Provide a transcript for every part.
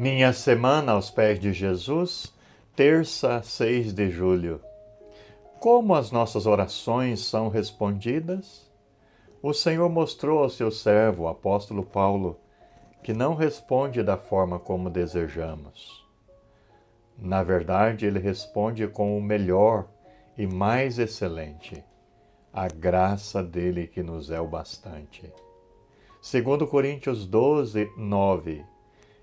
Minha semana aos pés de Jesus, terça, 6 de julho. Como as nossas orações são respondidas? O Senhor mostrou ao seu servo, o apóstolo Paulo, que não responde da forma como desejamos. Na verdade, ele responde com o melhor e mais excelente, a graça dele que nos é o bastante. Segundo Coríntios 12, 9,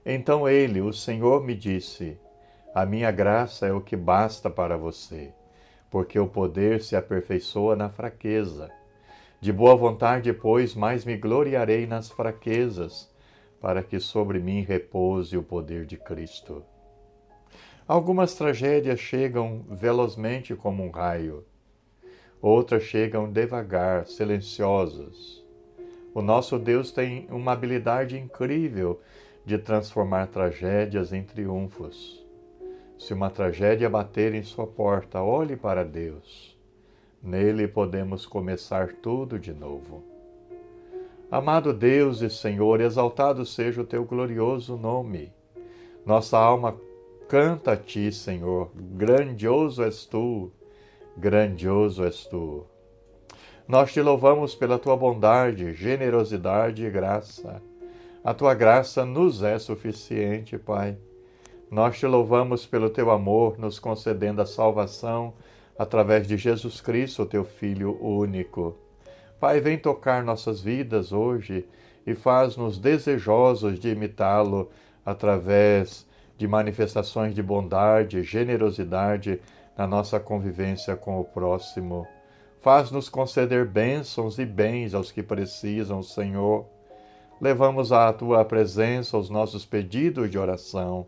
então ele, o Senhor, me disse: A minha graça é o que basta para você, porque o poder se aperfeiçoa na fraqueza. De boa vontade, pois, mais me gloriarei nas fraquezas, para que sobre mim repouse o poder de Cristo. Algumas tragédias chegam velozmente como um raio, outras chegam devagar, silenciosas. O nosso Deus tem uma habilidade incrível de transformar tragédias em triunfos. Se uma tragédia bater em sua porta, olhe para Deus. Nele podemos começar tudo de novo. Amado Deus e Senhor, exaltado seja o teu glorioso nome. Nossa alma canta a ti, Senhor. Grandioso és tu, grandioso és tu. Nós te louvamos pela tua bondade, generosidade e graça. A tua graça nos é suficiente, Pai. Nós te louvamos pelo teu amor, nos concedendo a salvação através de Jesus Cristo, teu Filho único. Pai, vem tocar nossas vidas hoje e faz-nos desejosos de imitá-lo através de manifestações de bondade, generosidade na nossa convivência com o próximo. Faz-nos conceder bênçãos e bens aos que precisam, Senhor levamos à tua presença os nossos pedidos de oração.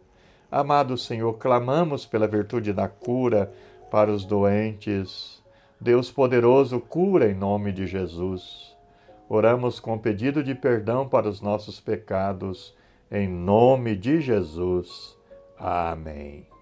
Amado Senhor, clamamos pela virtude da cura para os doentes. Deus poderoso, cura em nome de Jesus. Oramos com pedido de perdão para os nossos pecados, em nome de Jesus. Amém.